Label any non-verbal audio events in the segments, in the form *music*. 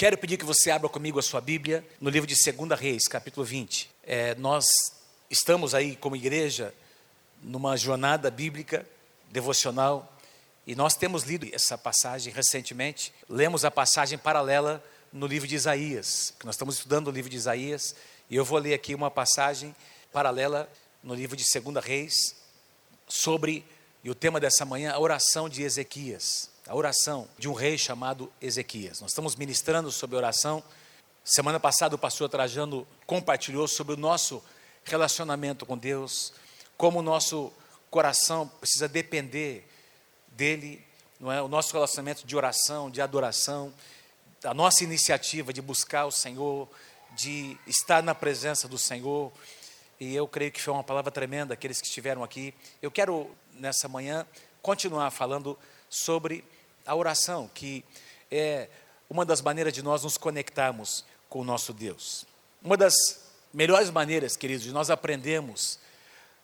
Quero pedir que você abra comigo a sua Bíblia no livro de 2 Reis, capítulo 20. É, nós estamos aí como igreja numa jornada bíblica devocional e nós temos lido essa passagem recentemente. Lemos a passagem paralela no livro de Isaías, que nós estamos estudando o livro de Isaías e eu vou ler aqui uma passagem paralela no livro de 2 Reis sobre e o tema dessa manhã a oração de Ezequias a oração de um rei chamado Ezequias. Nós estamos ministrando sobre oração. Semana passada o pastor Trajano compartilhou sobre o nosso relacionamento com Deus, como o nosso coração precisa depender dele, não é? O nosso relacionamento de oração, de adoração, a nossa iniciativa de buscar o Senhor, de estar na presença do Senhor. E eu creio que foi uma palavra tremenda aqueles que estiveram aqui. Eu quero nessa manhã continuar falando sobre a oração, que é uma das maneiras de nós nos conectarmos com o nosso Deus. Uma das melhores maneiras, queridos, de nós aprendermos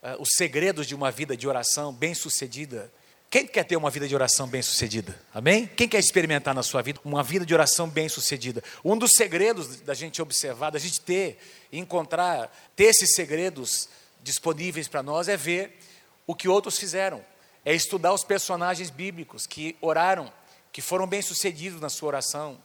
uh, os segredos de uma vida de oração bem-sucedida. Quem quer ter uma vida de oração bem-sucedida? Amém? Quem quer experimentar na sua vida uma vida de oração bem-sucedida? Um dos segredos da gente observar, da gente ter, encontrar, ter esses segredos disponíveis para nós é ver o que outros fizeram é estudar os personagens bíblicos que oraram, que foram bem-sucedidos na sua oração.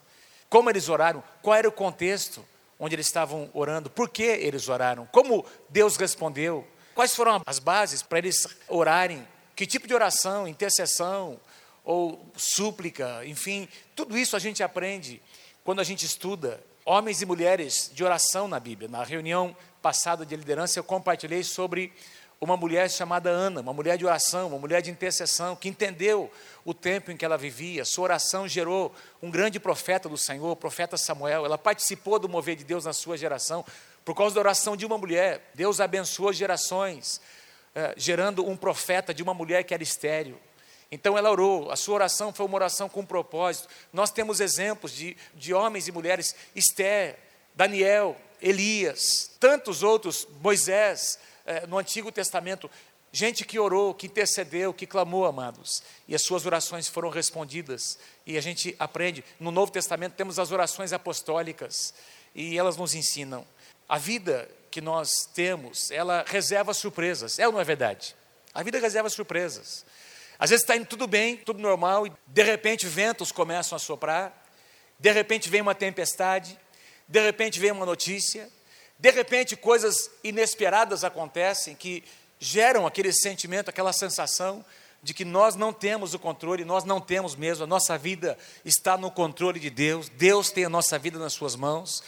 Como eles oraram, qual era o contexto onde eles estavam orando, por que eles oraram, como Deus respondeu, quais foram as bases para eles orarem, que tipo de oração, intercessão ou súplica, enfim, tudo isso a gente aprende quando a gente estuda homens e mulheres de oração na Bíblia. Na reunião passada de liderança eu compartilhei sobre uma mulher chamada Ana, uma mulher de oração, uma mulher de intercessão, que entendeu o tempo em que ela vivia. Sua oração gerou um grande profeta do Senhor, o profeta Samuel. Ela participou do mover de Deus na sua geração. Por causa da oração de uma mulher, Deus abençoou gerações, eh, gerando um profeta de uma mulher que era estéril. Então ela orou, a sua oração foi uma oração com propósito. Nós temos exemplos de, de homens e mulheres, Esther, Daniel, Elias, tantos outros, Moisés, é, no Antigo Testamento, gente que orou, que intercedeu, que clamou, amados, e as suas orações foram respondidas. E a gente aprende, no Novo Testamento temos as orações apostólicas, e elas nos ensinam. A vida que nós temos, ela reserva surpresas, é ou não é verdade? A vida reserva surpresas. Às vezes está indo tudo bem, tudo normal, e de repente ventos começam a soprar, de repente vem uma tempestade, de repente vem uma notícia, de repente, coisas inesperadas acontecem que geram aquele sentimento, aquela sensação de que nós não temos o controle, nós não temos mesmo, a nossa vida está no controle de Deus, Deus tem a nossa vida nas Suas mãos,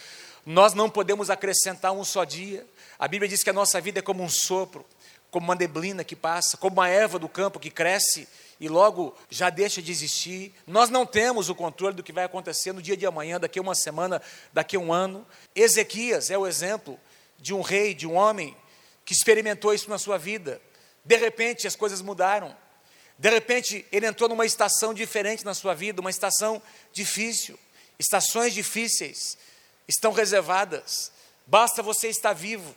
nós não podemos acrescentar um só dia. A Bíblia diz que a nossa vida é como um sopro, como uma neblina que passa, como uma erva do campo que cresce e logo já deixa de existir. Nós não temos o controle do que vai acontecer no dia de amanhã, daqui a uma semana, daqui a um ano. Ezequias é o exemplo de um rei, de um homem que experimentou isso na sua vida. De repente as coisas mudaram. De repente ele entrou numa estação diferente na sua vida, uma estação difícil. Estações difíceis estão reservadas. Basta você estar vivo.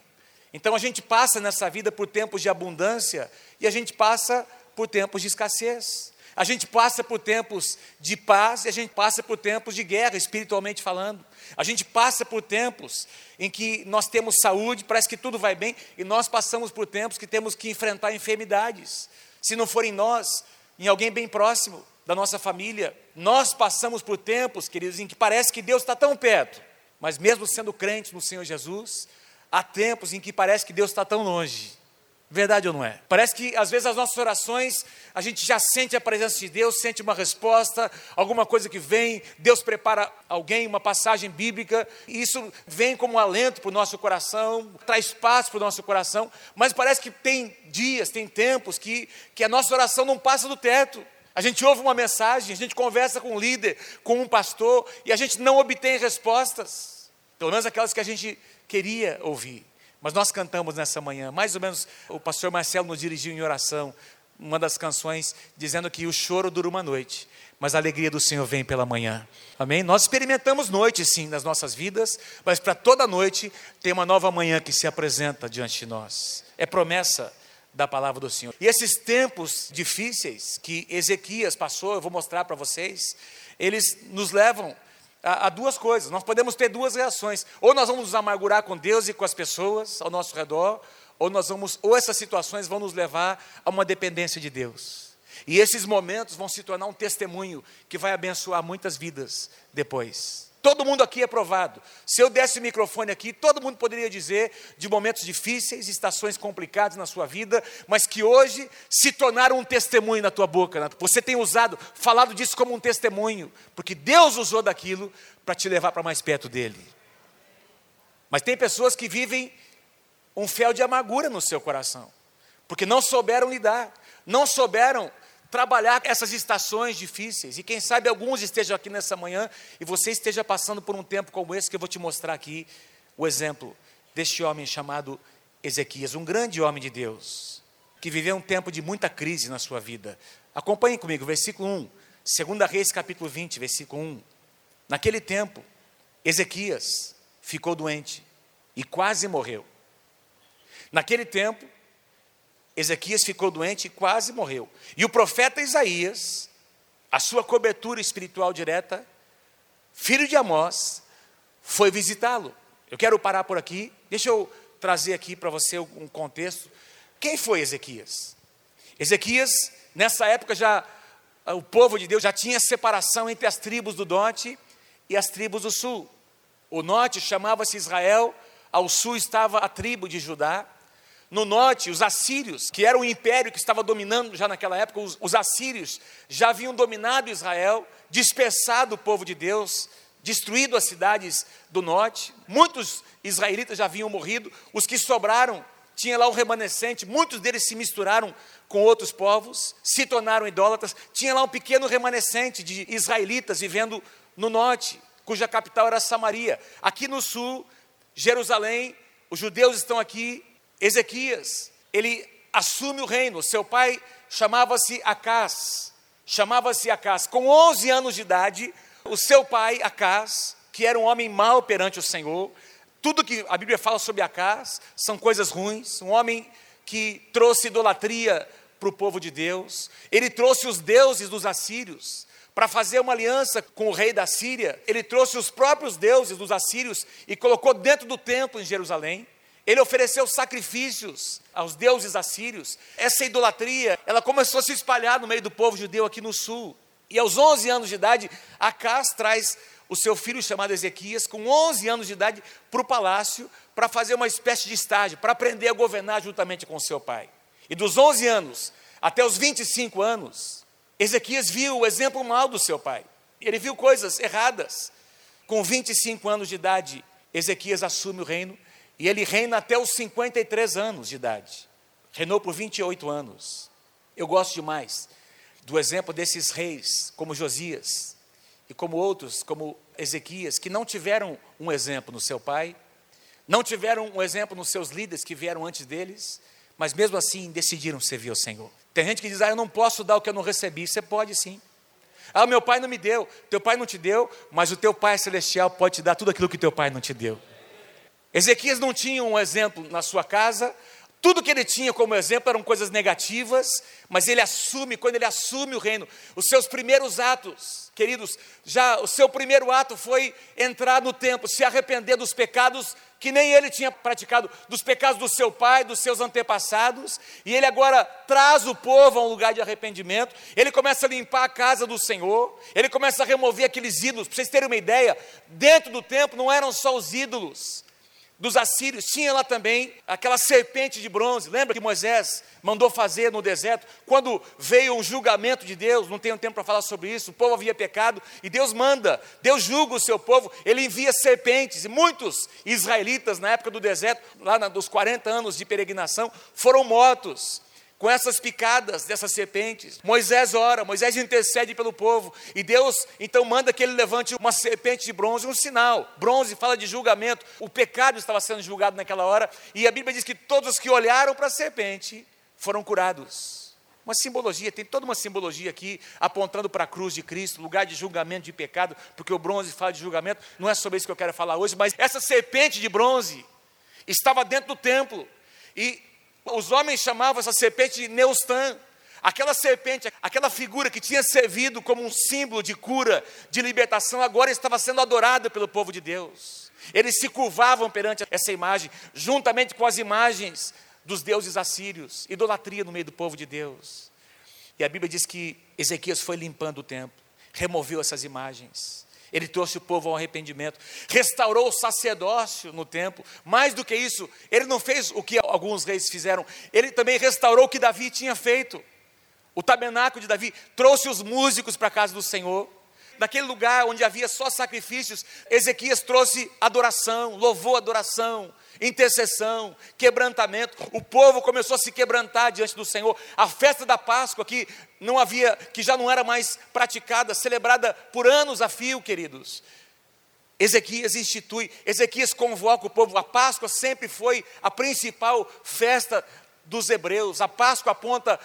Então a gente passa nessa vida por tempos de abundância e a gente passa por tempos de escassez. A gente passa por tempos de paz e a gente passa por tempos de guerra, espiritualmente falando. A gente passa por tempos em que nós temos saúde, parece que tudo vai bem, e nós passamos por tempos que temos que enfrentar enfermidades. Se não for em nós, em alguém bem próximo da nossa família, nós passamos por tempos, queridos, em que parece que Deus está tão perto, mas mesmo sendo crente no Senhor Jesus, há tempos em que parece que Deus está tão longe. Verdade ou não é? Parece que às vezes as nossas orações, a gente já sente a presença de Deus, sente uma resposta, alguma coisa que vem, Deus prepara alguém, uma passagem bíblica, e isso vem como um alento para o nosso coração, traz paz para o nosso coração, mas parece que tem dias, tem tempos que, que a nossa oração não passa do teto. A gente ouve uma mensagem, a gente conversa com um líder, com um pastor, e a gente não obtém respostas, pelo menos aquelas que a gente queria ouvir. Mas nós cantamos nessa manhã, mais ou menos o pastor Marcelo nos dirigiu em oração, uma das canções, dizendo que o choro dura uma noite, mas a alegria do Senhor vem pela manhã. Amém? Nós experimentamos noite, sim, nas nossas vidas, mas para toda noite tem uma nova manhã que se apresenta diante de nós. É promessa da palavra do Senhor. E esses tempos difíceis que Ezequias passou, eu vou mostrar para vocês, eles nos levam há duas coisas. Nós podemos ter duas reações. Ou nós vamos nos amargurar com Deus e com as pessoas ao nosso redor, ou nós vamos, ou essas situações vão nos levar a uma dependência de Deus. E esses momentos vão se tornar um testemunho que vai abençoar muitas vidas depois. Todo mundo aqui é provado. Se eu desse o microfone aqui, todo mundo poderia dizer de momentos difíceis, estações complicadas na sua vida, mas que hoje se tornaram um testemunho na tua boca. Você tem usado, falado disso como um testemunho, porque Deus usou daquilo para te levar para mais perto dele. Mas tem pessoas que vivem um fel de amargura no seu coração, porque não souberam lidar, não souberam trabalhar essas estações difíceis. E quem sabe alguns estejam aqui nessa manhã e você esteja passando por um tempo como esse que eu vou te mostrar aqui o exemplo deste homem chamado Ezequias, um grande homem de Deus, que viveu um tempo de muita crise na sua vida. Acompanhe comigo, versículo 1, 2 Reis capítulo 20, versículo 1. Naquele tempo, Ezequias ficou doente e quase morreu. Naquele tempo, Ezequias ficou doente e quase morreu. E o profeta Isaías, a sua cobertura espiritual direta, filho de Amós, foi visitá-lo. Eu quero parar por aqui, deixa eu trazer aqui para você um contexto. Quem foi Ezequias? Ezequias, nessa época já o povo de Deus já tinha separação entre as tribos do norte e as tribos do sul. O norte chamava-se Israel, ao sul estava a tribo de Judá, no norte, os assírios, que era o império que estava dominando já naquela época, os, os assírios já haviam dominado Israel, dispersado o povo de Deus, destruído as cidades do norte. Muitos israelitas já haviam morrido, os que sobraram, tinha lá um remanescente, muitos deles se misturaram com outros povos, se tornaram idólatras. Tinha lá um pequeno remanescente de israelitas vivendo no norte, cuja capital era Samaria. Aqui no sul, Jerusalém, os judeus estão aqui Ezequias, ele assume o reino. Seu pai chamava-se Acás. Chamava-se Acás. Com 11 anos de idade, o seu pai, Acás, que era um homem mau perante o Senhor, tudo que a Bíblia fala sobre Acás são coisas ruins. Um homem que trouxe idolatria para o povo de Deus. Ele trouxe os deuses dos assírios para fazer uma aliança com o rei da Síria. Ele trouxe os próprios deuses dos assírios e colocou dentro do templo em Jerusalém. Ele ofereceu sacrifícios aos deuses assírios. Essa idolatria, ela começou a se espalhar no meio do povo judeu aqui no sul. E aos 11 anos de idade, Acas traz o seu filho chamado Ezequias, com 11 anos de idade, para o palácio para fazer uma espécie de estágio, para aprender a governar juntamente com seu pai. E dos 11 anos até os 25 anos, Ezequias viu o exemplo mal do seu pai. Ele viu coisas erradas. Com 25 anos de idade, Ezequias assume o reino e ele reina até os 53 anos de idade. Reinou por 28 anos. Eu gosto demais do exemplo desses reis, como Josias, e como outros, como Ezequias, que não tiveram um exemplo no seu pai, não tiveram um exemplo nos seus líderes que vieram antes deles, mas mesmo assim decidiram servir ao Senhor. Tem gente que diz: Ah, eu não posso dar o que eu não recebi. Você pode sim. Ah, meu pai não me deu, teu pai não te deu, mas o teu pai celestial pode te dar tudo aquilo que teu pai não te deu. Ezequias não tinha um exemplo na sua casa, tudo que ele tinha como exemplo eram coisas negativas, mas ele assume, quando ele assume o reino, os seus primeiros atos, queridos, já o seu primeiro ato foi entrar no templo, se arrepender dos pecados que nem ele tinha praticado, dos pecados do seu pai, dos seus antepassados, e ele agora traz o povo a um lugar de arrependimento, ele começa a limpar a casa do Senhor, ele começa a remover aqueles ídolos, para vocês terem uma ideia, dentro do templo não eram só os ídolos, dos assírios, tinha lá também aquela serpente de bronze. Lembra que Moisés mandou fazer no deserto? Quando veio um julgamento de Deus, não tenho tempo para falar sobre isso, o povo havia pecado e Deus manda, Deus julga o seu povo, ele envia serpentes. E muitos israelitas, na época do deserto, lá nos 40 anos de peregrinação, foram mortos com essas picadas dessas serpentes. Moisés ora, Moisés intercede pelo povo, e Deus então manda que ele levante uma serpente de bronze, um sinal. Bronze fala de julgamento, o pecado estava sendo julgado naquela hora, e a Bíblia diz que todos os que olharam para a serpente foram curados. Uma simbologia, tem toda uma simbologia aqui apontando para a cruz de Cristo, lugar de julgamento de pecado, porque o bronze fala de julgamento. Não é sobre isso que eu quero falar hoje, mas essa serpente de bronze estava dentro do templo. E os homens chamavam essa serpente de Neustan. Aquela serpente, aquela figura que tinha servido como um símbolo de cura, de libertação, agora estava sendo adorada pelo povo de Deus. Eles se curvavam perante essa imagem, juntamente com as imagens dos deuses assírios, idolatria no meio do povo de Deus. E a Bíblia diz que Ezequias foi limpando o templo, removeu essas imagens. Ele trouxe o povo ao arrependimento, restaurou o sacerdócio no templo. Mais do que isso, ele não fez o que alguns reis fizeram, ele também restaurou o que Davi tinha feito. O tabernáculo de Davi trouxe os músicos para a casa do Senhor. Naquele lugar onde havia só sacrifícios, Ezequias trouxe adoração, louvou adoração, intercessão, quebrantamento. O povo começou a se quebrantar diante do Senhor. A festa da Páscoa que não havia, que já não era mais praticada, celebrada por anos a fio, queridos. Ezequias institui, Ezequias convoca o povo. A Páscoa sempre foi a principal festa dos hebreus. A Páscoa aponta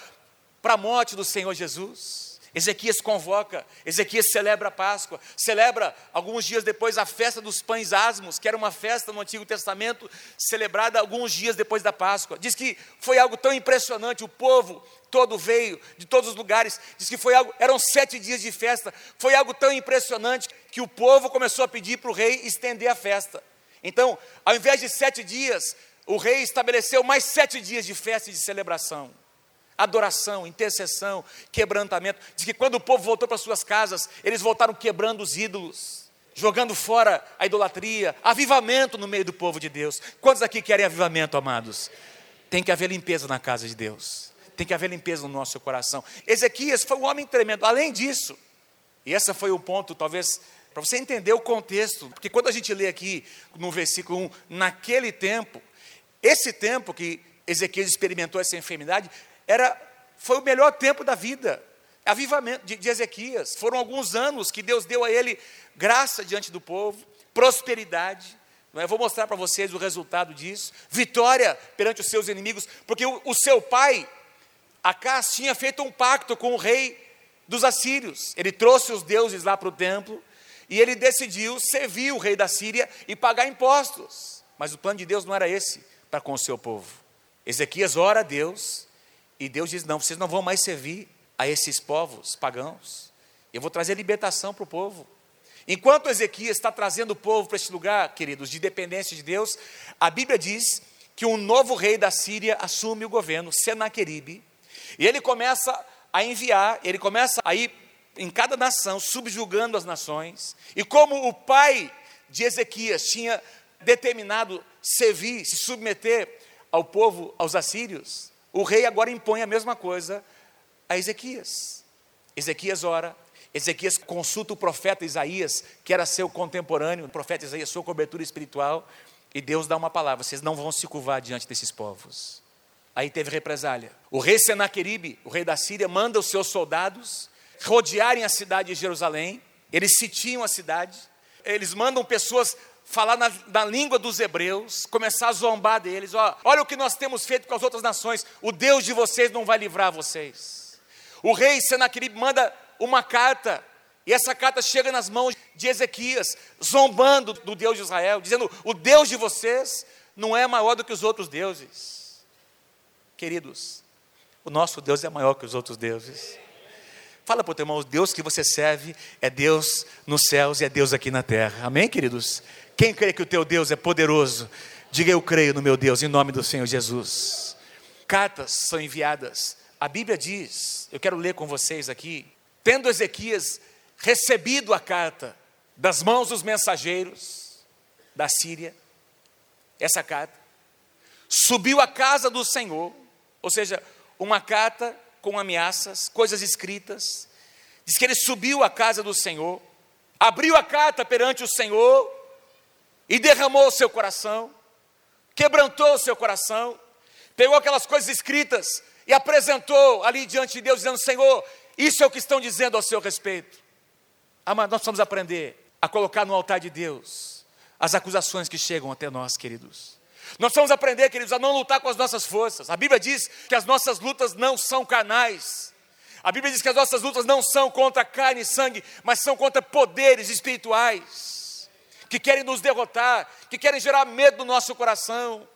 para a morte do Senhor Jesus. Ezequias convoca, Ezequias celebra a Páscoa, celebra alguns dias depois a festa dos pães asmos, que era uma festa no Antigo Testamento, celebrada alguns dias depois da Páscoa. Diz que foi algo tão impressionante, o povo todo veio, de todos os lugares, diz que foi algo, eram sete dias de festa, foi algo tão impressionante que o povo começou a pedir para o rei estender a festa. Então, ao invés de sete dias, o rei estabeleceu mais sete dias de festa e de celebração adoração, intercessão, quebrantamento. Diz que quando o povo voltou para suas casas, eles voltaram quebrando os ídolos, jogando fora a idolatria, avivamento no meio do povo de Deus. Quantos aqui querem avivamento, amados? Tem que haver limpeza na casa de Deus. Tem que haver limpeza no nosso coração. Ezequias foi um homem tremendo. Além disso, e esse foi o ponto, talvez, para você entender o contexto, porque quando a gente lê aqui no versículo 1, naquele tempo, esse tempo que Ezequias experimentou essa enfermidade, era, foi o melhor tempo da vida. Avivamento de, de Ezequias. Foram alguns anos que Deus deu a ele graça diante do povo, prosperidade. Eu vou mostrar para vocês o resultado disso. Vitória perante os seus inimigos, porque o, o seu pai, Acas, tinha feito um pacto com o rei dos assírios. Ele trouxe os deuses lá para o templo e ele decidiu servir o rei da Síria e pagar impostos. Mas o plano de Deus não era esse para com o seu povo. Ezequias ora a Deus e Deus diz: não, vocês não vão mais servir a esses povos pagãos. Eu vou trazer libertação para o povo. Enquanto Ezequias está trazendo o povo para esse lugar, queridos, de dependência de Deus, a Bíblia diz que um novo rei da Síria assume o governo, Senaqueribe, e ele começa a enviar, ele começa a ir em cada nação, subjugando as nações, e como o pai de Ezequias tinha determinado servir, se submeter ao povo, aos assírios, o rei agora impõe a mesma coisa a Ezequias. Ezequias ora, Ezequias consulta o profeta Isaías, que era seu contemporâneo, o profeta Isaías, sua cobertura espiritual, e Deus dá uma palavra: vocês não vão se curvar diante desses povos. Aí teve represália. O rei Senaqueribe, o rei da Síria, manda os seus soldados rodearem a cidade de Jerusalém, eles sitiam a cidade, eles mandam pessoas falar na, na, língua dos hebreus, começar a zombar deles. Ó, olha o que nós temos feito com as outras nações. O Deus de vocês não vai livrar vocês. O rei Senaquerib manda uma carta, e essa carta chega nas mãos de Ezequias, zombando do Deus de Israel, dizendo: O Deus de vocês não é maior do que os outros deuses. Queridos, o nosso Deus é maior que os outros deuses. Fala para o teu irmão, o Deus que você serve é Deus nos céus e é Deus aqui na terra. Amém, queridos? Quem crê que o teu Deus é poderoso, diga eu creio no meu Deus, em nome do Senhor Jesus. Cartas são enviadas. A Bíblia diz, eu quero ler com vocês aqui, tendo Ezequias recebido a carta das mãos dos mensageiros da Síria, essa carta, subiu à casa do Senhor, ou seja, uma carta com ameaças, coisas escritas. Diz que ele subiu à casa do Senhor, abriu a carta perante o Senhor e derramou o seu coração, quebrantou o seu coração, pegou aquelas coisas escritas e apresentou ali diante de Deus, dizendo: Senhor, isso é o que estão dizendo ao seu respeito. Amado, nós precisamos aprender a colocar no altar de Deus as acusações que chegam até nós, queridos. Nós precisamos aprender, queridos, a não lutar com as nossas forças. A Bíblia diz que as nossas lutas não são carnais. A Bíblia diz que as nossas lutas não são contra carne e sangue, mas são contra poderes espirituais que querem nos derrotar, que querem gerar medo no nosso coração.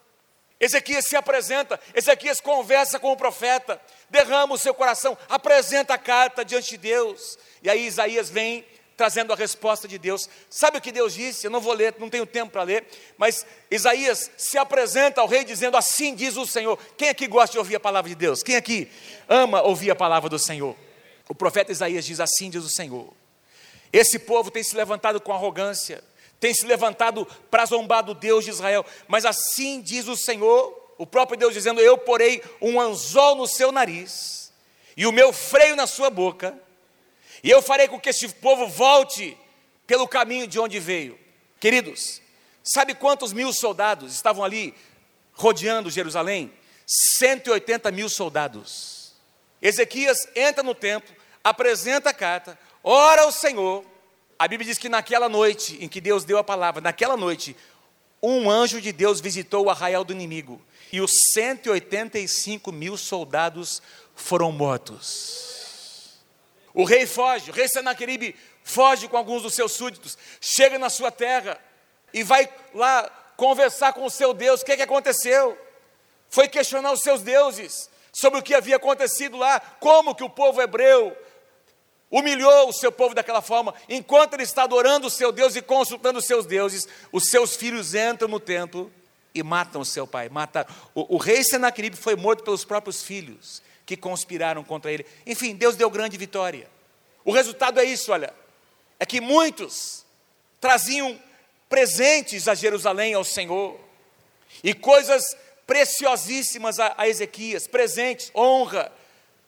Ezequias se apresenta, Ezequias conversa com o profeta, derrama o seu coração, apresenta a carta diante de Deus. E aí Isaías vem trazendo a resposta de Deus. Sabe o que Deus disse? Eu não vou ler, não tenho tempo para ler, mas Isaías se apresenta ao rei dizendo: Assim diz o Senhor. Quem aqui gosta de ouvir a palavra de Deus? Quem aqui ama ouvir a palavra do Senhor? O profeta Isaías diz: Assim diz o Senhor. Esse povo tem se levantado com arrogância, tem se levantado para zombar do Deus de Israel, mas assim diz o Senhor, o próprio Deus dizendo: Eu porei um anzol no seu nariz e o meu freio na sua boca e eu farei com que este povo volte pelo caminho de onde veio. Queridos, sabe quantos mil soldados estavam ali rodeando Jerusalém? 180 mil soldados. Ezequias entra no templo, apresenta a carta, ora ao Senhor. A Bíblia diz que naquela noite em que Deus deu a palavra, naquela noite, um anjo de Deus visitou o arraial do inimigo e os 185 mil soldados foram mortos. O rei foge, o rei Senaqueribe foge com alguns dos seus súditos, chega na sua terra e vai lá conversar com o seu Deus. O que, é que aconteceu? Foi questionar os seus deuses sobre o que havia acontecido lá, como que o povo hebreu humilhou o seu povo daquela forma, enquanto ele está adorando o seu Deus e consultando os seus deuses, os seus filhos entram no templo e matam o seu pai. Mataram. O, o rei Senaqueribe foi morto pelos próprios filhos que conspiraram contra ele. Enfim, Deus deu grande vitória. O resultado é isso, olha, é que muitos traziam presentes a Jerusalém ao Senhor e coisas preciosíssimas a, a Ezequias, presentes, honra,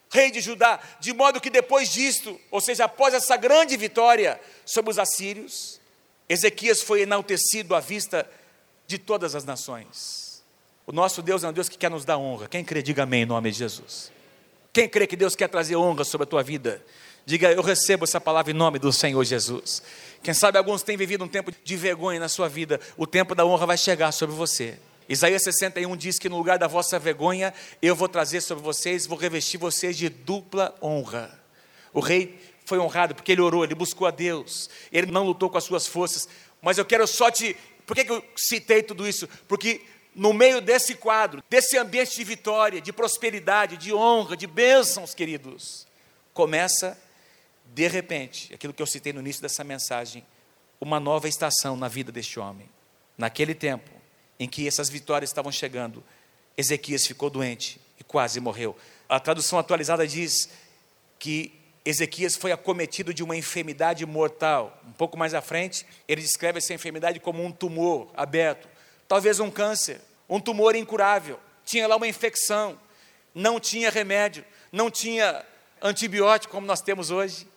rei de Judá, de modo que depois disto, ou seja, após essa grande vitória sobre os assírios, Ezequias foi enaltecido à vista de todas as nações. O nosso Deus é um Deus que quer nos dar honra. Quem crê, diga amém em nome de Jesus. Quem crê que Deus quer trazer honra sobre a tua vida? Diga, eu recebo essa palavra em nome do Senhor Jesus. Quem sabe alguns têm vivido um tempo de vergonha na sua vida, o tempo da honra vai chegar sobre você. Isaías 61 diz que no lugar da vossa vergonha, eu vou trazer sobre vocês, vou revestir vocês de dupla honra. O rei foi honrado porque ele orou, ele buscou a Deus, ele não lutou com as suas forças, mas eu quero só te. Por que, que eu citei tudo isso? Porque no meio desse quadro, desse ambiente de vitória, de prosperidade, de honra, de bênçãos, queridos, começa, de repente, aquilo que eu citei no início dessa mensagem, uma nova estação na vida deste homem. Naquele tempo em que essas vitórias estavam chegando, Ezequias ficou doente e quase morreu. A tradução atualizada diz que Ezequias foi acometido de uma enfermidade mortal. Um pouco mais à frente, ele descreve essa enfermidade como um tumor aberto. Talvez um câncer, um tumor incurável, tinha lá uma infecção, não tinha remédio, não tinha antibiótico como nós temos hoje,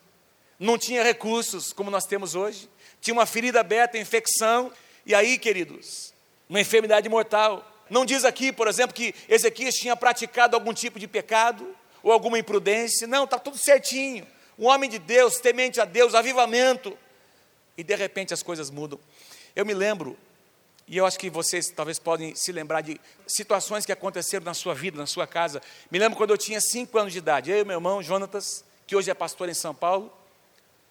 não tinha recursos como nós temos hoje, tinha uma ferida aberta, infecção, e aí, queridos, uma enfermidade mortal. Não diz aqui, por exemplo, que Ezequias tinha praticado algum tipo de pecado ou alguma imprudência, não, está tudo certinho. Um homem de Deus, temente a Deus, avivamento, e de repente as coisas mudam. Eu me lembro e eu acho que vocês talvez podem se lembrar de situações que aconteceram na sua vida, na sua casa. Me lembro quando eu tinha cinco anos de idade, eu e meu irmão, Jonatas, que hoje é pastor em São Paulo,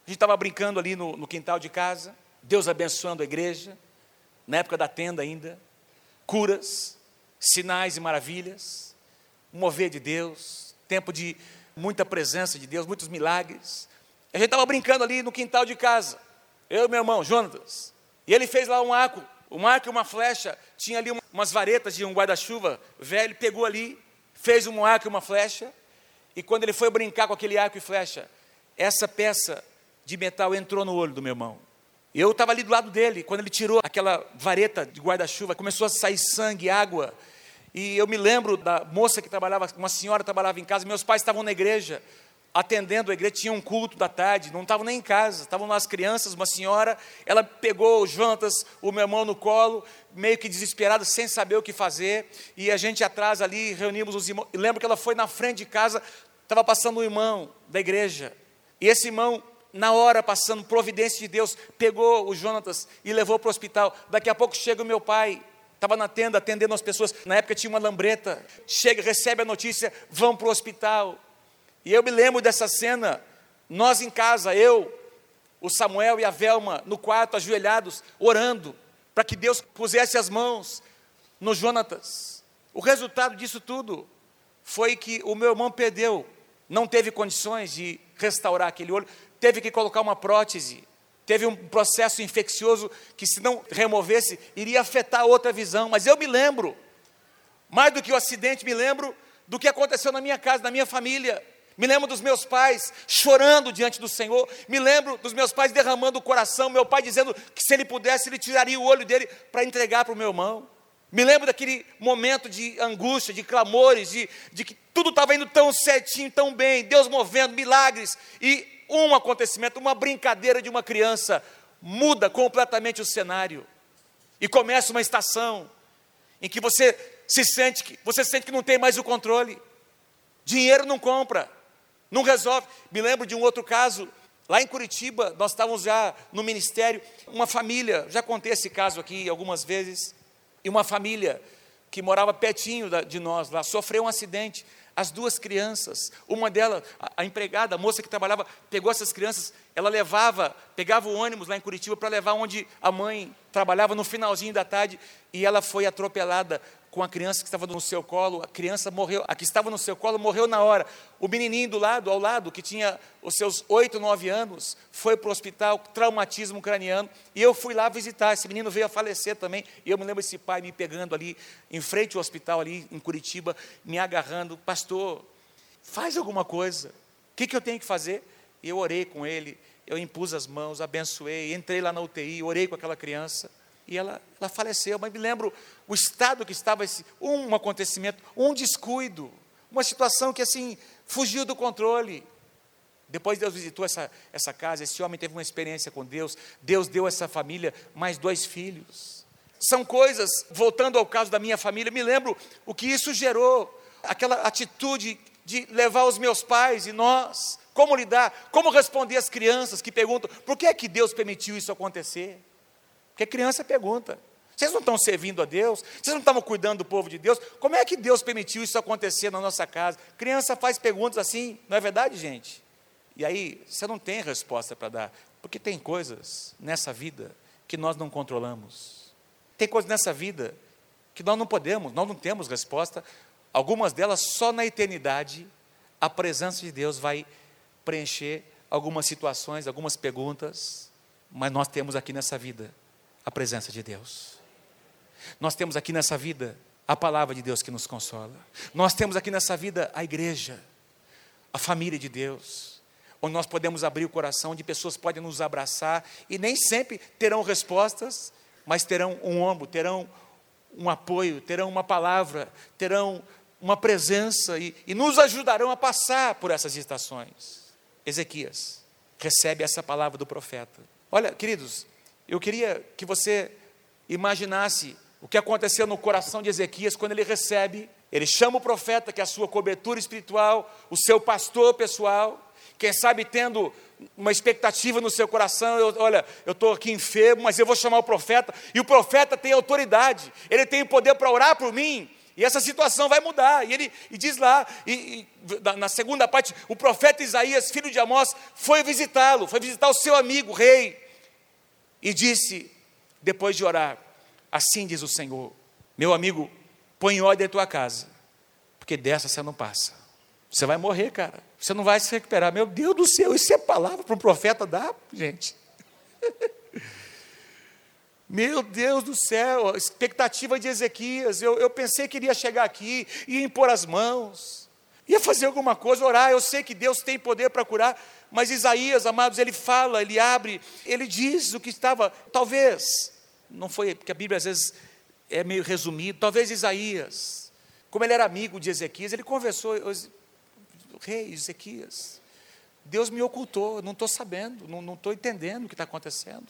a gente estava brincando ali no, no quintal de casa, Deus abençoando a igreja, na época da tenda ainda, curas, sinais e maravilhas, um mover de Deus, tempo de muita presença de Deus, muitos milagres. A gente estava brincando ali no quintal de casa, eu e meu irmão, Jonatas, e ele fez lá um arco um arco e uma flecha, tinha ali umas varetas de um guarda-chuva velho, pegou ali, fez um arco e uma flecha, e quando ele foi brincar com aquele arco e flecha, essa peça de metal entrou no olho do meu irmão. Eu estava ali do lado dele, quando ele tirou aquela vareta de guarda-chuva, começou a sair sangue, água. E eu me lembro da moça que trabalhava, uma senhora trabalhava em casa, meus pais estavam na igreja, atendendo a igreja, tinha um culto da tarde, não estavam nem em casa, estavam lá as crianças, uma senhora, ela pegou o Jonatas, o meu irmão no colo, meio que desesperada, sem saber o que fazer, e a gente atrás ali, reunimos os irmãos, lembro que ela foi na frente de casa, estava passando um irmão da igreja, e esse irmão, na hora, passando providência de Deus, pegou o Jonatas e levou para o hospital, daqui a pouco chega o meu pai, estava na tenda atendendo as pessoas, na época tinha uma lambreta, chega, recebe a notícia, vão para o hospital, e eu me lembro dessa cena, nós em casa, eu, o Samuel e a Velma no quarto, ajoelhados, orando, para que Deus pusesse as mãos no Jonatas. O resultado disso tudo foi que o meu irmão perdeu, não teve condições de restaurar aquele olho, teve que colocar uma prótese, teve um processo infeccioso que, se não removesse, iria afetar outra visão. Mas eu me lembro, mais do que o acidente, me lembro do que aconteceu na minha casa, na minha família. Me lembro dos meus pais chorando diante do Senhor. Me lembro dos meus pais derramando o coração. Meu pai dizendo que se ele pudesse, ele tiraria o olho dele para entregar para o meu irmão. Me lembro daquele momento de angústia, de clamores, de, de que tudo estava indo tão certinho, tão bem, Deus movendo, milagres, e um acontecimento, uma brincadeira de uma criança, muda completamente o cenário. E começa uma estação em que você se sente que você sente que não tem mais o controle. Dinheiro não compra, não resolve. Me lembro de um outro caso, lá em Curitiba, nós estávamos já no ministério, uma família, já contei esse caso aqui algumas vezes, e uma família que morava pertinho de nós lá sofreu um acidente. As duas crianças, uma delas, a, empregada, a moça que trabalhava, pegou essas crianças, ela levava, pegava o ônibus lá em Curitiba para levar onde a mãe trabalhava no finalzinho da tarde, e ela foi atropelada com a criança que estava no seu colo, a criança morreu, a que estava no seu colo morreu na hora. O menininho do lado, ao lado, que tinha os seus oito, nove anos, foi para o hospital, traumatismo craniano, e eu fui lá visitar. Esse menino veio a falecer também, e eu me lembro esse pai me pegando ali, em frente ao hospital, ali em Curitiba, me agarrando, pastor, faz alguma coisa, o que, que eu tenho que fazer? E eu orei com ele, eu impus as mãos, abençoei, entrei lá na UTI, orei com aquela criança, e ela, ela faleceu. Mas me lembro o estado que estava esse um acontecimento, um descuido, uma situação que assim fugiu do controle. Depois Deus visitou essa, essa casa, esse homem teve uma experiência com Deus, Deus deu a essa família mais dois filhos. São coisas, voltando ao caso da minha família, me lembro o que isso gerou, aquela atitude de levar os meus pais e nós, como lidar, como responder às crianças que perguntam: por que é que Deus permitiu isso acontecer? Porque criança pergunta: vocês não estão servindo a Deus? Vocês não estavam cuidando do povo de Deus? Como é que Deus permitiu isso acontecer na nossa casa? Criança faz perguntas assim, não é verdade, gente? E aí, você não tem resposta para dar, porque tem coisas nessa vida que nós não controlamos. Tem coisas nessa vida que nós não podemos, nós não temos resposta. Algumas delas só na eternidade a presença de Deus vai preencher algumas situações, algumas perguntas, mas nós temos aqui nessa vida a presença de Deus. Nós temos aqui nessa vida a palavra de Deus que nos consola. Nós temos aqui nessa vida a igreja, a família de Deus, onde nós podemos abrir o coração, onde pessoas podem nos abraçar e nem sempre terão respostas, mas terão um ombro, terão um apoio, terão uma palavra, terão uma presença e, e nos ajudarão a passar por essas estações. Ezequias recebe essa palavra do profeta. Olha, queridos, eu queria que você imaginasse o que aconteceu no coração de Ezequias quando ele recebe, ele chama o profeta, que é a sua cobertura espiritual, o seu pastor pessoal, quem sabe tendo uma expectativa no seu coração, eu, olha, eu estou aqui enfermo, mas eu vou chamar o profeta, e o profeta tem autoridade, ele tem o poder para orar por mim, e essa situação vai mudar. E ele e diz lá, e, e, na segunda parte, o profeta Isaías, filho de Amós, foi visitá-lo, foi visitar o seu amigo, o rei e disse, depois de orar: Assim diz o Senhor, meu amigo, põe em ordem a tua casa, porque dessa você não passa. Você vai morrer, cara. Você não vai se recuperar. Meu Deus do céu, isso é palavra para um profeta dar, gente. *laughs* Meu Deus do céu, expectativa de Ezequias. Eu, eu pensei que iria chegar aqui, ia impor as mãos, ia fazer alguma coisa, orar. Eu sei que Deus tem poder para curar, mas Isaías, amados, ele fala, ele abre, ele diz o que estava, talvez, não foi, porque a Bíblia às vezes é meio resumido, talvez Isaías, como ele era amigo de Ezequias, ele conversou, rei Ezequias, Deus me ocultou, não estou sabendo, não estou entendendo o que está acontecendo.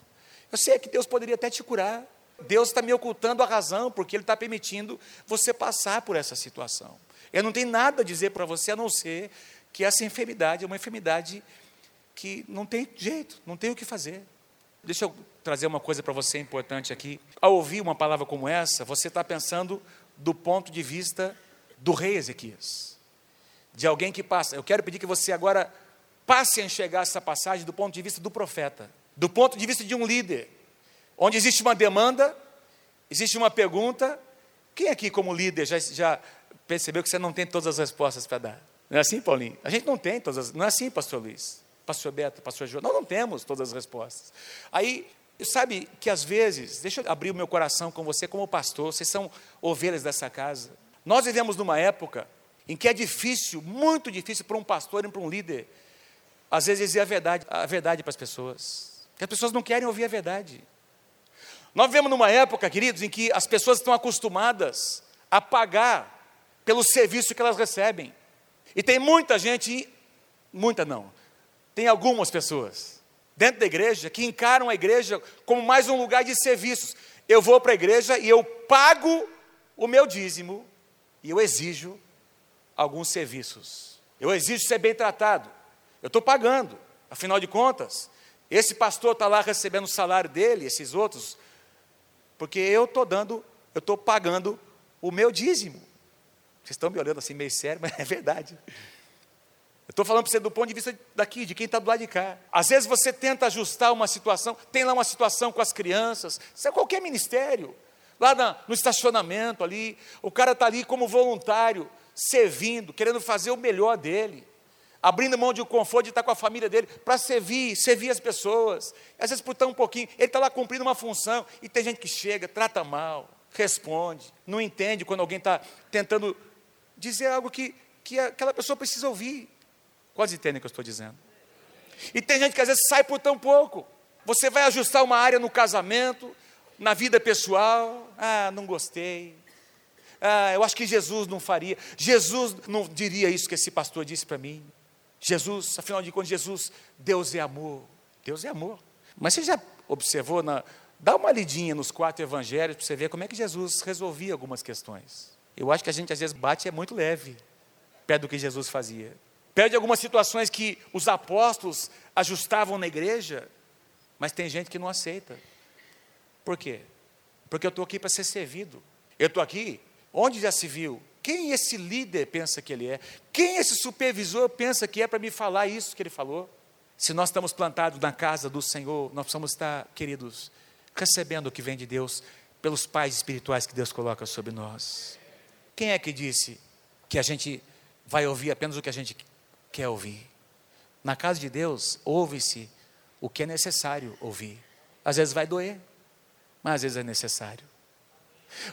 Eu sei que Deus poderia até te curar. Deus está me ocultando a razão, porque Ele está permitindo você passar por essa situação. Eu não tenho nada a dizer para você a não ser que essa enfermidade é uma enfermidade que não tem jeito, não tem o que fazer. Deixa eu trazer uma coisa para você importante aqui. Ao ouvir uma palavra como essa, você está pensando do ponto de vista do rei Ezequias, de alguém que passa. Eu quero pedir que você agora passe a enxergar essa passagem do ponto de vista do profeta, do ponto de vista de um líder, onde existe uma demanda, existe uma pergunta Quem aqui, como líder, já, já percebeu que você não tem todas as respostas para dar? Não é assim, Paulinho? A gente não tem todas as. Não é assim, pastor Luiz, pastor Beto, pastor João. Nós não temos todas as respostas. Aí, sabe que às vezes, deixa eu abrir o meu coração com você como pastor, vocês são ovelhas dessa casa. Nós vivemos numa época em que é difícil, muito difícil para um pastor e para um líder, às vezes dizer a verdade, a verdade para as pessoas. Porque as pessoas não querem ouvir a verdade. Nós vivemos numa época, queridos, em que as pessoas estão acostumadas a pagar pelo serviço que elas recebem. E tem muita gente, muita não, tem algumas pessoas dentro da igreja que encaram a igreja como mais um lugar de serviços. Eu vou para a igreja e eu pago o meu dízimo e eu exijo alguns serviços. Eu exijo ser bem tratado. Eu estou pagando, afinal de contas, esse pastor está lá recebendo o salário dele, esses outros, porque eu estou dando, eu estou pagando o meu dízimo. Vocês estão me olhando assim meio sério, mas *laughs* é verdade. Estou falando para você do ponto de vista daqui, de quem está do lado de cá. Às vezes você tenta ajustar uma situação, tem lá uma situação com as crianças, isso é qualquer ministério. Lá na, no estacionamento ali, o cara está ali como voluntário, servindo, querendo fazer o melhor dele abrindo mão de um conforto de estar com a família dele, para servir, servir as pessoas. Às vezes, por tão um pouquinho, ele está lá cumprindo uma função, e tem gente que chega, trata mal, responde, não entende quando alguém está tentando dizer algo que, que aquela pessoa precisa ouvir. Quase entendem o que eu estou dizendo? E tem gente que às vezes sai por tão pouco. Você vai ajustar uma área no casamento, na vida pessoal. Ah, não gostei. Ah, eu acho que Jesus não faria. Jesus não diria isso que esse pastor disse para mim. Jesus, afinal de contas, Jesus, Deus é amor. Deus é amor. Mas você já observou, na, dá uma lidinha nos quatro evangelhos para você ver como é que Jesus resolvia algumas questões. Eu acho que a gente às vezes bate é muito leve, perto do que Jesus fazia. Perde algumas situações que os apóstolos ajustavam na igreja, mas tem gente que não aceita. Por quê? Porque eu estou aqui para ser servido. Eu estou aqui, onde já se viu quem esse líder pensa que ele é? Quem esse supervisor pensa que é para me falar isso que ele falou? Se nós estamos plantados na casa do Senhor, nós precisamos estar, queridos, recebendo o que vem de Deus pelos pais espirituais que Deus coloca sobre nós. Quem é que disse que a gente vai ouvir apenas o que a gente quer ouvir? Na casa de Deus, ouve-se o que é necessário ouvir. Às vezes vai doer, mas às vezes é necessário.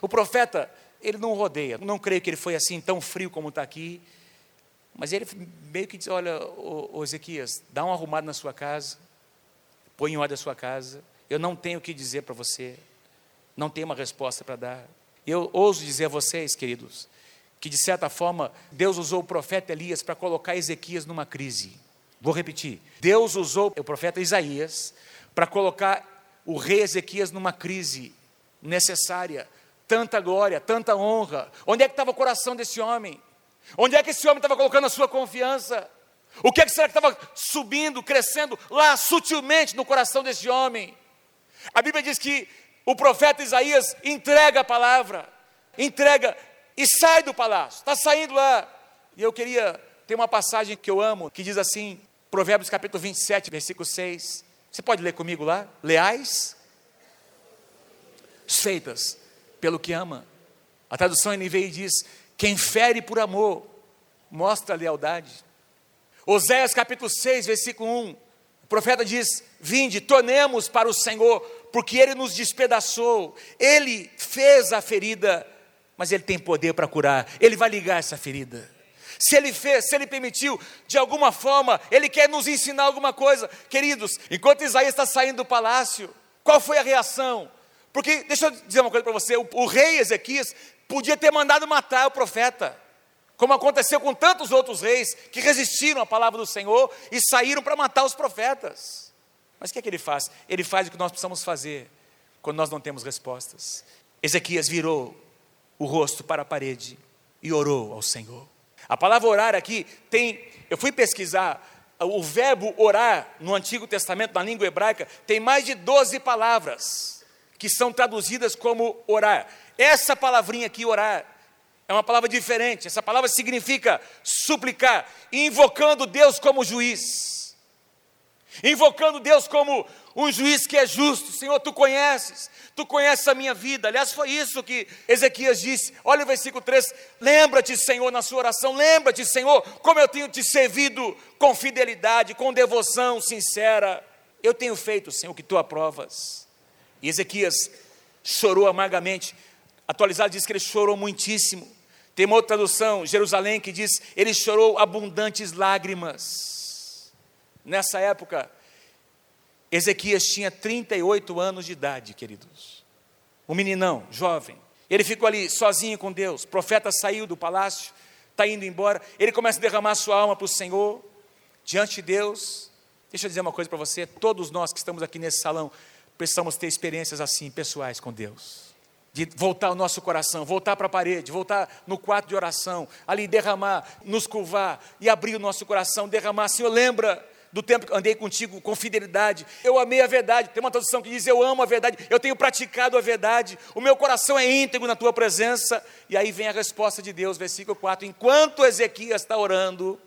O profeta ele não rodeia. Não creio que ele foi assim tão frio como está aqui. Mas ele meio que diz: Olha, ô, ô Ezequias, dá uma arrumada na sua casa, põe em ordem a sua casa. Eu não tenho o que dizer para você, não tenho uma resposta para dar. Eu ouso dizer a vocês, queridos, que de certa forma Deus usou o profeta Elias para colocar Ezequias numa crise. Vou repetir: Deus usou o profeta Isaías para colocar o rei Ezequias numa crise necessária tanta glória, tanta honra. Onde é que estava o coração desse homem? Onde é que esse homem estava colocando a sua confiança? O que, é que será que estava subindo, crescendo lá sutilmente no coração desse homem? A Bíblia diz que o profeta Isaías entrega a palavra, entrega e sai do palácio, está saindo lá. E eu queria ter uma passagem que eu amo, que diz assim, Provérbios capítulo 27, versículo 6. Você pode ler comigo lá? Leais, feitas pelo que ama. A tradução NVI diz: quem fere por amor mostra lealdade. Oséias capítulo 6, versículo 1, o profeta diz: Vinde, tornemos para o Senhor, porque Ele nos despedaçou, Ele fez a ferida, mas Ele tem poder para curar, Ele vai ligar essa ferida. Se Ele fez, se Ele permitiu, de alguma forma, Ele quer nos ensinar alguma coisa. Queridos, enquanto Isaías está saindo do palácio, qual foi a reação? Porque, deixa eu dizer uma coisa para você: o, o rei Ezequias podia ter mandado matar o profeta, como aconteceu com tantos outros reis que resistiram à palavra do Senhor e saíram para matar os profetas. Mas o que é que ele faz? Ele faz o que nós precisamos fazer quando nós não temos respostas. Ezequias virou o rosto para a parede e orou ao Senhor. A palavra orar aqui tem, eu fui pesquisar, o verbo orar no Antigo Testamento, na língua hebraica, tem mais de 12 palavras que são traduzidas como orar. Essa palavrinha aqui, orar, é uma palavra diferente. Essa palavra significa suplicar, invocando Deus como juiz, invocando Deus como um juiz que é justo. Senhor, tu conheces, tu conheces a minha vida. Aliás, foi isso que Ezequias disse. Olha o versículo 3. Lembra-te, Senhor, na sua oração. Lembra-te, Senhor, como eu tenho te servido com fidelidade, com devoção sincera. Eu tenho feito, Senhor, o que tu aprovas. E Ezequias chorou amargamente. Atualizado diz que ele chorou muitíssimo. Tem uma outra tradução, Jerusalém, que diz: ele chorou abundantes lágrimas. Nessa época, Ezequias tinha 38 anos de idade, queridos. Um meninão, jovem. Ele ficou ali sozinho com Deus. O profeta saiu do palácio, está indo embora. Ele começa a derramar sua alma para o Senhor, diante de Deus. Deixa eu dizer uma coisa para você: todos nós que estamos aqui nesse salão, precisamos ter experiências assim, pessoais com Deus. De voltar o nosso coração, voltar para a parede, voltar no quarto de oração, ali derramar, nos curvar e abrir o nosso coração, derramar. Senhor, lembra do tempo que andei contigo com fidelidade. Eu amei a verdade. Tem uma tradução que diz: Eu amo a verdade, eu tenho praticado a verdade, o meu coração é íntegro na tua presença. E aí vem a resposta de Deus, versículo 4. Enquanto Ezequias está orando,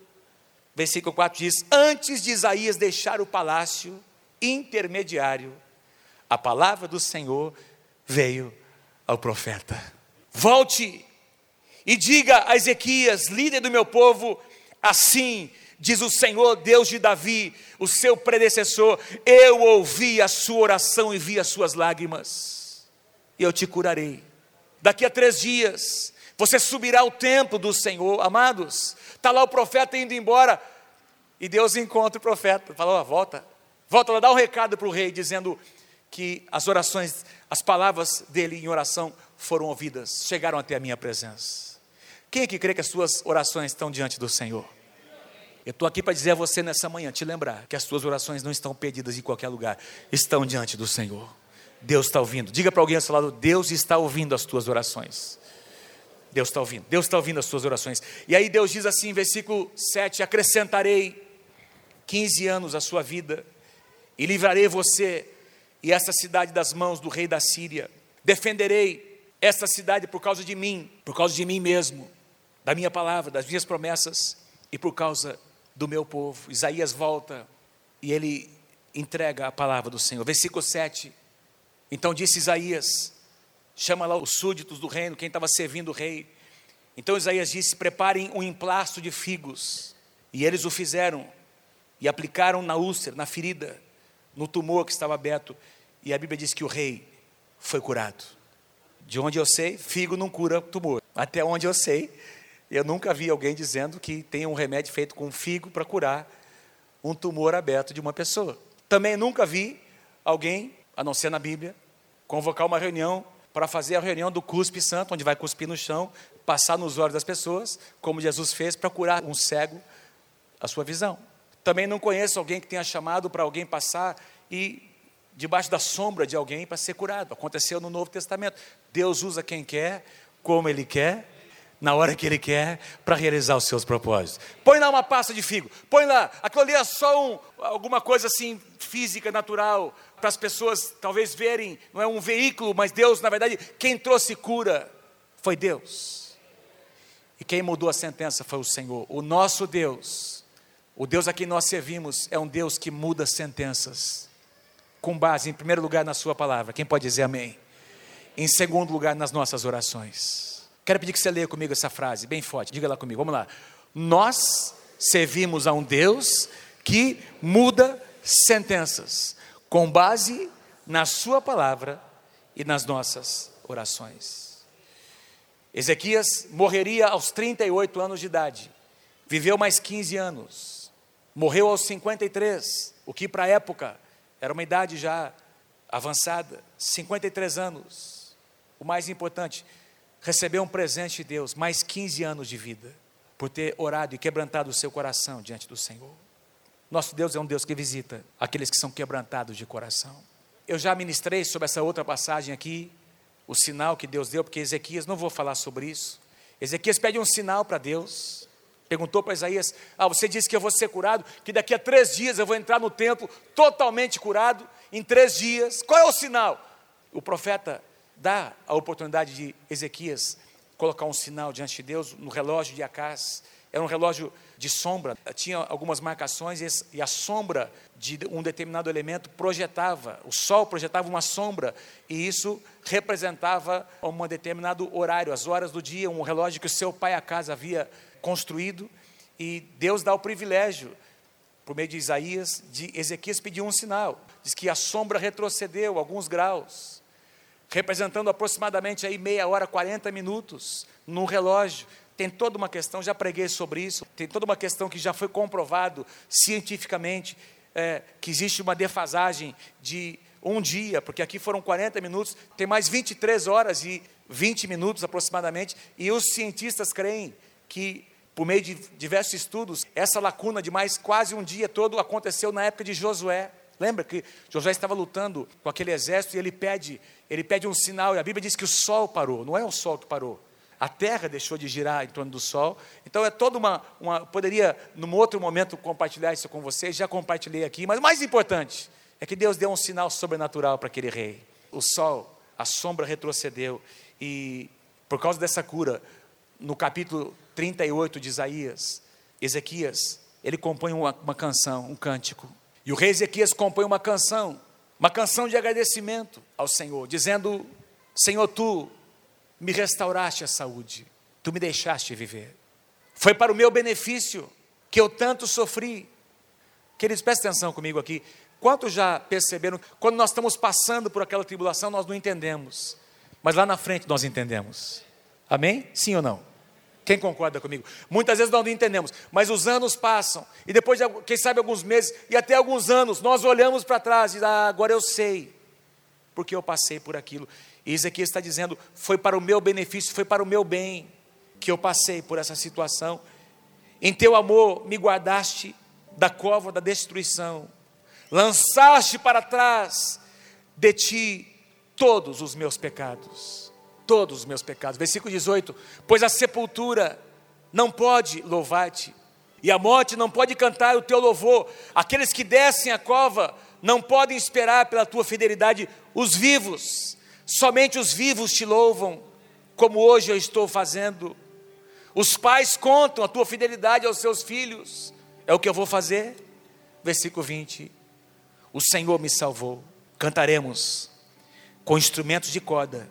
versículo 4 diz: Antes de Isaías deixar o palácio intermediário, a palavra do Senhor veio ao profeta: Volte e diga a Ezequias, líder do meu povo, assim diz o Senhor, Deus de Davi, o seu predecessor: Eu ouvi a sua oração e vi as suas lágrimas, e eu te curarei. Daqui a três dias, você subirá ao templo do Senhor, amados. Está lá o profeta indo embora, e Deus encontra o profeta, fala: oh, volta, volta lá, dá um recado para o rei, dizendo que as orações, as palavras dele em oração foram ouvidas, chegaram até a minha presença. Quem é que crê que as suas orações estão diante do Senhor? Eu estou aqui para dizer a você nessa manhã, te lembrar que as suas orações não estão perdidas em qualquer lugar, estão diante do Senhor. Deus está ouvindo. Diga para alguém ao seu lado: Deus está ouvindo as tuas orações. Deus está ouvindo, Deus está ouvindo as suas orações. E aí Deus diz assim, versículo 7: Acrescentarei 15 anos à sua vida, e livrarei você e esta cidade das mãos do rei da Síria. Defenderei esta cidade por causa de mim, por causa de mim mesmo, da minha palavra, das minhas promessas, e por causa do meu povo. Isaías volta e ele entrega a palavra do Senhor. Versículo 7. Então disse Isaías: chama lá os súditos do reino, quem estava servindo o rei. Então Isaías disse: preparem um emplasto de figos. E eles o fizeram e aplicaram na úlcera, na ferida, no tumor que estava aberto. E a Bíblia diz que o rei foi curado. De onde eu sei, figo não cura tumor. Até onde eu sei, eu nunca vi alguém dizendo que tem um remédio feito com figo para curar um tumor aberto de uma pessoa. Também nunca vi alguém, a não ser na Bíblia, convocar uma reunião para fazer a reunião do cuspe santo, onde vai cuspir no chão, passar nos olhos das pessoas, como Jesus fez para curar um cego a sua visão. Também não conheço alguém que tenha chamado para alguém passar e debaixo da sombra de alguém para ser curado. Aconteceu no Novo Testamento. Deus usa quem quer, como Ele quer na hora que Ele quer para realizar os seus propósitos. Põe lá uma pasta de figo, põe lá, aquilo ali é só um, alguma coisa assim física, natural, para as pessoas talvez verem, não é um veículo, mas Deus, na verdade, quem trouxe cura foi Deus. E quem mudou a sentença foi o Senhor, o nosso Deus. O Deus a quem nós servimos é um Deus que muda sentenças, com base, em primeiro lugar, na Sua palavra. Quem pode dizer amém? Em segundo lugar, nas nossas orações. Quero pedir que você leia comigo essa frase, bem forte. Diga lá comigo, vamos lá. Nós servimos a um Deus que muda sentenças, com base na Sua palavra e nas nossas orações. Ezequias morreria aos 38 anos de idade, viveu mais 15 anos, morreu aos 53, o que para a época era uma idade já avançada 53 anos. O mais importante, recebeu um presente de Deus, mais 15 anos de vida, por ter orado e quebrantado o seu coração diante do Senhor. Nosso Deus é um Deus que visita aqueles que são quebrantados de coração. Eu já ministrei sobre essa outra passagem aqui, o sinal que Deus deu, porque Ezequias, não vou falar sobre isso. Ezequias pede um sinal para Deus. Perguntou para Isaías: Ah, você disse que eu vou ser curado, que daqui a três dias eu vou entrar no templo totalmente curado, em três dias. Qual é o sinal? O profeta dá a oportunidade de Ezequias colocar um sinal diante de Deus no relógio de Acás. Era um relógio de sombra, tinha algumas marcações e a sombra de um determinado elemento projetava, o sol projetava uma sombra e isso representava um determinado horário, as horas do dia, um relógio que o seu pai Acás havia construído e Deus dá o privilégio por meio de Isaías, de Ezequias pediu um sinal. Diz que a sombra retrocedeu alguns graus, representando aproximadamente aí meia hora, 40 minutos no relógio. Tem toda uma questão, já preguei sobre isso, tem toda uma questão que já foi comprovado cientificamente, é, que existe uma defasagem de um dia, porque aqui foram 40 minutos, tem mais 23 horas e 20 minutos aproximadamente, e os cientistas creem que por meio de diversos estudos, essa lacuna de mais quase um dia todo aconteceu na época de Josué. Lembra que Josué estava lutando com aquele exército e ele pede, ele pede um sinal, e a Bíblia diz que o sol parou, não é o sol que parou. A terra deixou de girar em torno do sol. Então é toda uma, uma poderia num outro momento compartilhar isso com vocês, já compartilhei aqui, mas o mais importante é que Deus deu um sinal sobrenatural para aquele rei. O sol, a sombra retrocedeu e por causa dessa cura, no capítulo 38 de Isaías, Ezequias, ele compõe uma, uma canção, um cântico. E o rei Ezequias compõe uma canção, uma canção de agradecimento ao Senhor, dizendo: Senhor, tu me restauraste a saúde, tu me deixaste viver. Foi para o meu benefício que eu tanto sofri. Queridos, prestem atenção comigo aqui. Quantos já perceberam, quando nós estamos passando por aquela tribulação, nós não entendemos, mas lá na frente nós entendemos. Amém? Sim ou não? Quem concorda comigo? Muitas vezes nós não entendemos, mas os anos passam, e depois de, quem sabe, alguns meses, e até alguns anos, nós olhamos para trás e ah, agora eu sei, porque eu passei por aquilo. E Ezequiel está dizendo: foi para o meu benefício, foi para o meu bem que eu passei por essa situação. Em teu amor me guardaste da cova da destruição, lançaste para trás de ti todos os meus pecados todos os meus pecados. Versículo 18: Pois a sepultura não pode louvar-te, e a morte não pode cantar o teu louvor. Aqueles que descem a cova não podem esperar pela tua fidelidade. Os vivos, somente os vivos te louvam, como hoje eu estou fazendo. Os pais contam a tua fidelidade aos seus filhos. É o que eu vou fazer. Versículo 20: O Senhor me salvou. Cantaremos com instrumentos de corda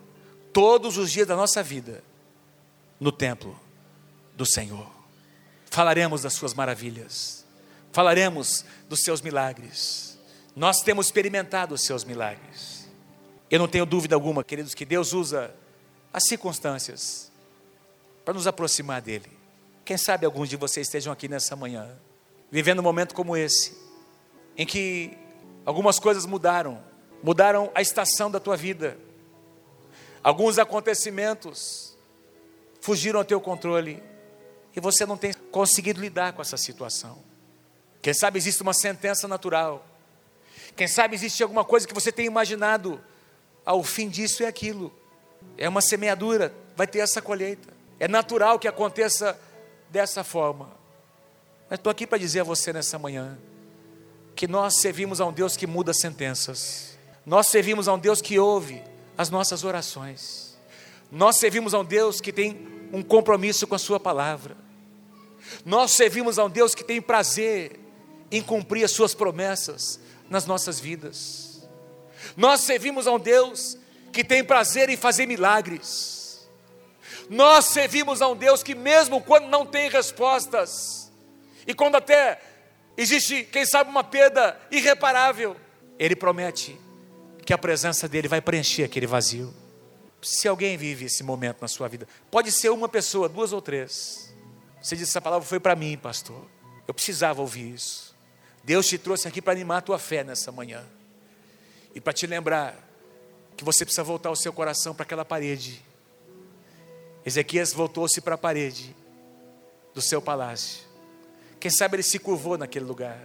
todos os dias da nossa vida no templo do Senhor. Falaremos das suas maravilhas, falaremos dos seus milagres. Nós temos experimentado os seus milagres. Eu não tenho dúvida alguma, queridos, que Deus usa as circunstâncias para nos aproximar dele. Quem sabe alguns de vocês estejam aqui nessa manhã, vivendo um momento como esse, em que algumas coisas mudaram, mudaram a estação da tua vida, Alguns acontecimentos fugiram ao teu controle e você não tem conseguido lidar com essa situação. Quem sabe existe uma sentença natural. Quem sabe existe alguma coisa que você tem imaginado. Ao fim disso é aquilo. É uma semeadura, vai ter essa colheita. É natural que aconteça dessa forma. Mas estou aqui para dizer a você nessa manhã que nós servimos a um Deus que muda sentenças. Nós servimos a um Deus que ouve as nossas orações. Nós servimos a um Deus que tem um compromisso com a Sua palavra. Nós servimos a um Deus que tem prazer em cumprir as Suas promessas nas nossas vidas. Nós servimos a um Deus que tem prazer em fazer milagres. Nós servimos a um Deus que, mesmo quando não tem respostas, e quando até existe, quem sabe, uma perda irreparável, Ele promete que a presença dele vai preencher aquele vazio. Se alguém vive esse momento na sua vida, pode ser uma pessoa, duas ou três. Você disse: essa palavra foi para mim, pastor. Eu precisava ouvir isso. Deus te trouxe aqui para animar a tua fé nessa manhã e para te lembrar que você precisa voltar o seu coração para aquela parede. Ezequias voltou-se para a parede do seu palácio. Quem sabe ele se curvou naquele lugar,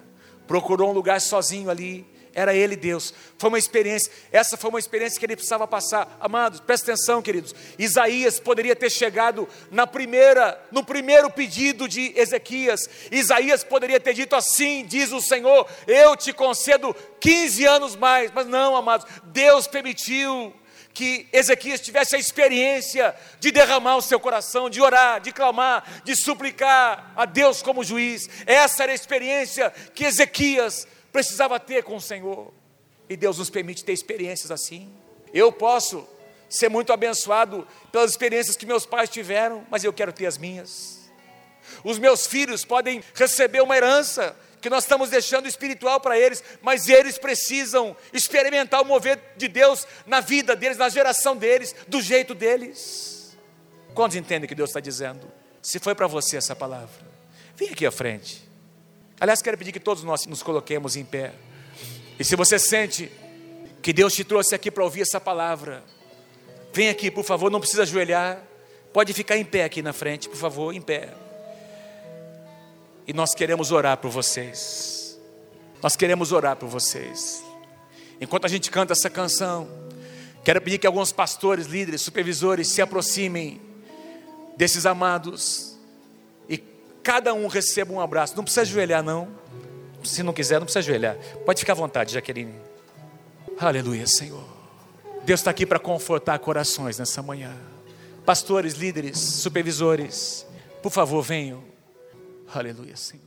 procurou um lugar sozinho ali era Ele Deus. Foi uma experiência, essa foi uma experiência que ele precisava passar. Amados, presta atenção, queridos. Isaías poderia ter chegado na primeira, no primeiro pedido de Ezequias. Isaías poderia ter dito assim: diz o Senhor, eu te concedo 15 anos mais. Mas não, amados, Deus permitiu que Ezequias tivesse a experiência de derramar o seu coração, de orar, de clamar, de suplicar a Deus como juiz. Essa era a experiência que Ezequias precisava ter com o Senhor. E Deus nos permite ter experiências assim. Eu posso ser muito abençoado pelas experiências que meus pais tiveram, mas eu quero ter as minhas. Os meus filhos podem receber uma herança que nós estamos deixando espiritual para eles, mas eles precisam experimentar o mover de Deus na vida deles, na geração deles, do jeito deles. Quantos entendem o que Deus está dizendo? Se foi para você essa palavra, vem aqui à frente. Aliás, quero pedir que todos nós nos coloquemos em pé. E se você sente que Deus te trouxe aqui para ouvir essa palavra, vem aqui, por favor, não precisa ajoelhar. Pode ficar em pé aqui na frente, por favor, em pé. E nós queremos orar por vocês. Nós queremos orar por vocês. Enquanto a gente canta essa canção, quero pedir que alguns pastores, líderes, supervisores se aproximem desses amados cada um receba um abraço. Não precisa ajoelhar, não. Se não quiser, não precisa ajoelhar. Pode ficar à vontade, Jaqueline. Aleluia, Senhor. Deus está aqui para confortar corações nessa manhã. Pastores, líderes, supervisores, por favor, venham. Aleluia, Senhor.